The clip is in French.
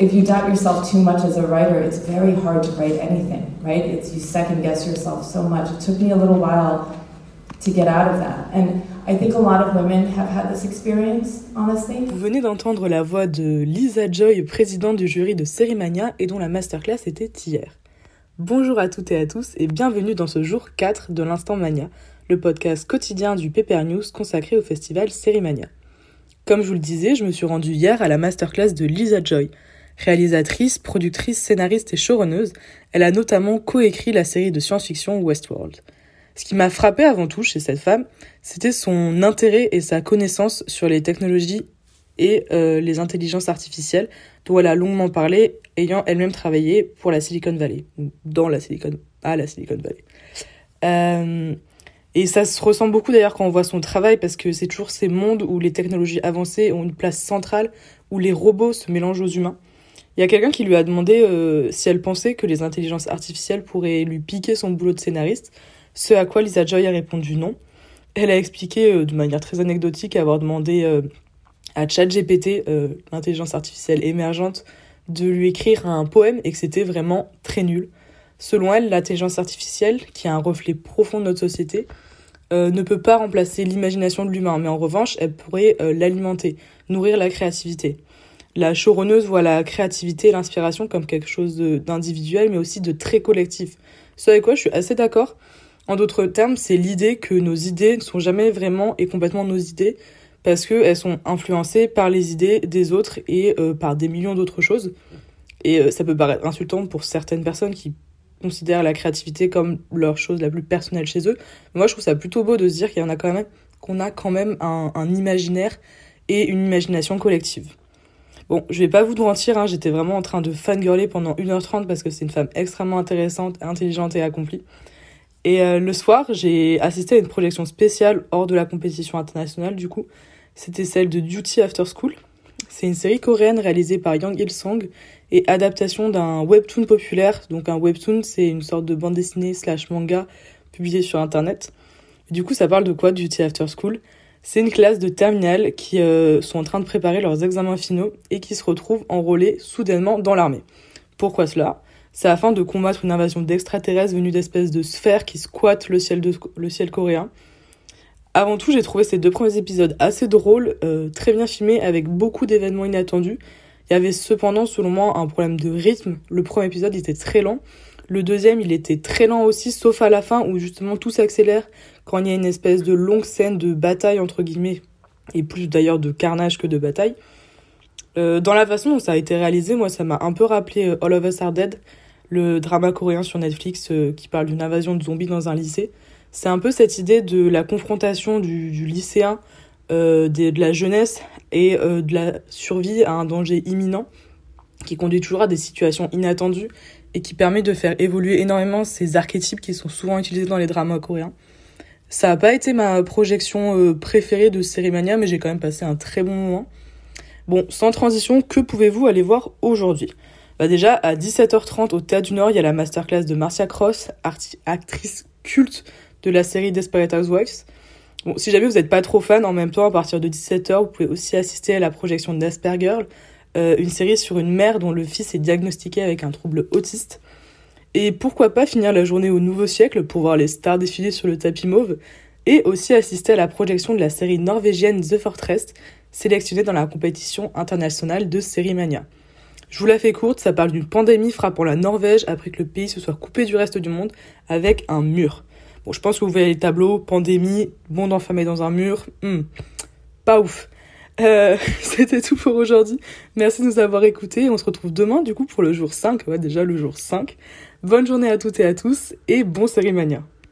if you doubt yourself too much as a writer, it's very hard to write anything, right? It's you second guess yourself so much. It took me a little while to get out of that. And I think a lot of women have had this experience, honestly. Vous venez d'entendre la voix de Lisa Joy, présidente du jury de Sérimania et dont la masterclass était hier. Bonjour à toutes et à tous et bienvenue dans ce jour 4 de l'Instant Mania, le podcast quotidien du PPR News consacré au festival Sérimania. Comme je vous le disais, je me suis rendue hier à la masterclass de Lisa Joy, Réalisatrice, productrice, scénariste et showrunneuse, elle a notamment coécrit la série de science-fiction Westworld. Ce qui m'a frappé avant tout chez cette femme, c'était son intérêt et sa connaissance sur les technologies et euh, les intelligences artificielles, dont elle a longuement parlé, ayant elle-même travaillé pour la Silicon Valley, dans la Silicon, à la Silicon Valley. Euh, et ça se ressent beaucoup d'ailleurs quand on voit son travail, parce que c'est toujours ces mondes où les technologies avancées ont une place centrale, où les robots se mélangent aux humains. Il y a quelqu'un qui lui a demandé euh, si elle pensait que les intelligences artificielles pourraient lui piquer son boulot de scénariste, ce à quoi Lisa Joy a répondu non. Elle a expliqué euh, de manière très anecdotique avoir demandé euh, à ChatGPT, l'intelligence artificielle émergente, de lui écrire un poème et que c'était vraiment très nul. Selon elle, l'intelligence artificielle, qui est un reflet profond de notre société, ne peut pas remplacer l'imagination de l'humain, mais en revanche, elle pourrait l'alimenter, nourrir la créativité. La showrunneuse voit la créativité et l'inspiration comme quelque chose d'individuel, mais aussi de très collectif. Ce avec quoi je suis assez d'accord. En d'autres termes, c'est l'idée que nos idées ne sont jamais vraiment et complètement nos idées, parce qu'elles sont influencées par les idées des autres et euh, par des millions d'autres choses. Et euh, ça peut paraître insultant pour certaines personnes qui considèrent la créativité comme leur chose la plus personnelle chez eux. moi, je trouve ça plutôt beau de se dire qu'il y en a quand même, qu'on a quand même un, un imaginaire et une imagination collective. Bon, je vais pas vous mentir, hein, j'étais vraiment en train de fangirler pendant 1h30 parce que c'est une femme extrêmement intéressante, intelligente et accomplie. Et euh, le soir, j'ai assisté à une projection spéciale hors de la compétition internationale, du coup. C'était celle de Duty After School. C'est une série coréenne réalisée par Yang Il-song et adaptation d'un webtoon populaire. Donc un webtoon, c'est une sorte de bande dessinée slash manga publié sur Internet. du coup, ça parle de quoi, Duty After School? C'est une classe de terminale qui euh, sont en train de préparer leurs examens finaux et qui se retrouvent enrôlés soudainement dans l'armée. Pourquoi cela? C'est afin de combattre une invasion d'extraterrestres venus d'espèces de sphères qui squattent le ciel, le ciel coréen. Avant tout, j'ai trouvé ces deux premiers épisodes assez drôles, euh, très bien filmés, avec beaucoup d'événements inattendus. Il y avait cependant, selon moi, un problème de rythme. Le premier épisode était très lent. Le deuxième, il était très lent aussi, sauf à la fin où justement tout s'accélère quand il y a une espèce de longue scène de bataille, entre guillemets, et plus d'ailleurs de carnage que de bataille. Euh, dans la façon dont ça a été réalisé, moi, ça m'a un peu rappelé euh, All of Us Are Dead, le drama coréen sur Netflix euh, qui parle d'une invasion de zombies dans un lycée. C'est un peu cette idée de la confrontation du, lycéen, de la jeunesse et de la survie à un danger imminent qui conduit toujours à des situations inattendues et qui permet de faire évoluer énormément ces archétypes qui sont souvent utilisés dans les dramas coréens. Ça n'a pas été ma projection euh, préférée de Sérimania, mais j'ai quand même passé un très bon moment. Bon, sans transition, que pouvez-vous aller voir aujourd'hui? Bah Déjà, à 17h30 au Théâtre du Nord, il y a la masterclass de Marcia Cross, actrice culte de la série Desperate Housewives. Bon, si jamais vous n'êtes pas trop fan, en même temps, à partir de 17h, vous pouvez aussi assister à la projection d'Asperger, euh, une série sur une mère dont le fils est diagnostiqué avec un trouble autiste. Et pourquoi pas finir la journée au nouveau siècle pour voir les stars défiler sur le tapis mauve et aussi assister à la projection de la série norvégienne The Fortress, sélectionnée dans la compétition internationale de Série Mania. Je vous la fais courte, ça parle d'une pandémie frappant la Norvège après que le pays se soit coupé du reste du monde avec un mur. Bon, je pense que vous voyez les tableaux, pandémie, monde enfermé dans un mur, hmm, pas ouf. Euh, c'était tout pour aujourd'hui. Merci de nous avoir écoutés. On se retrouve demain, du coup, pour le jour 5. Ouais, déjà le jour 5. Bonne journée à toutes et à tous et bon Sérimania.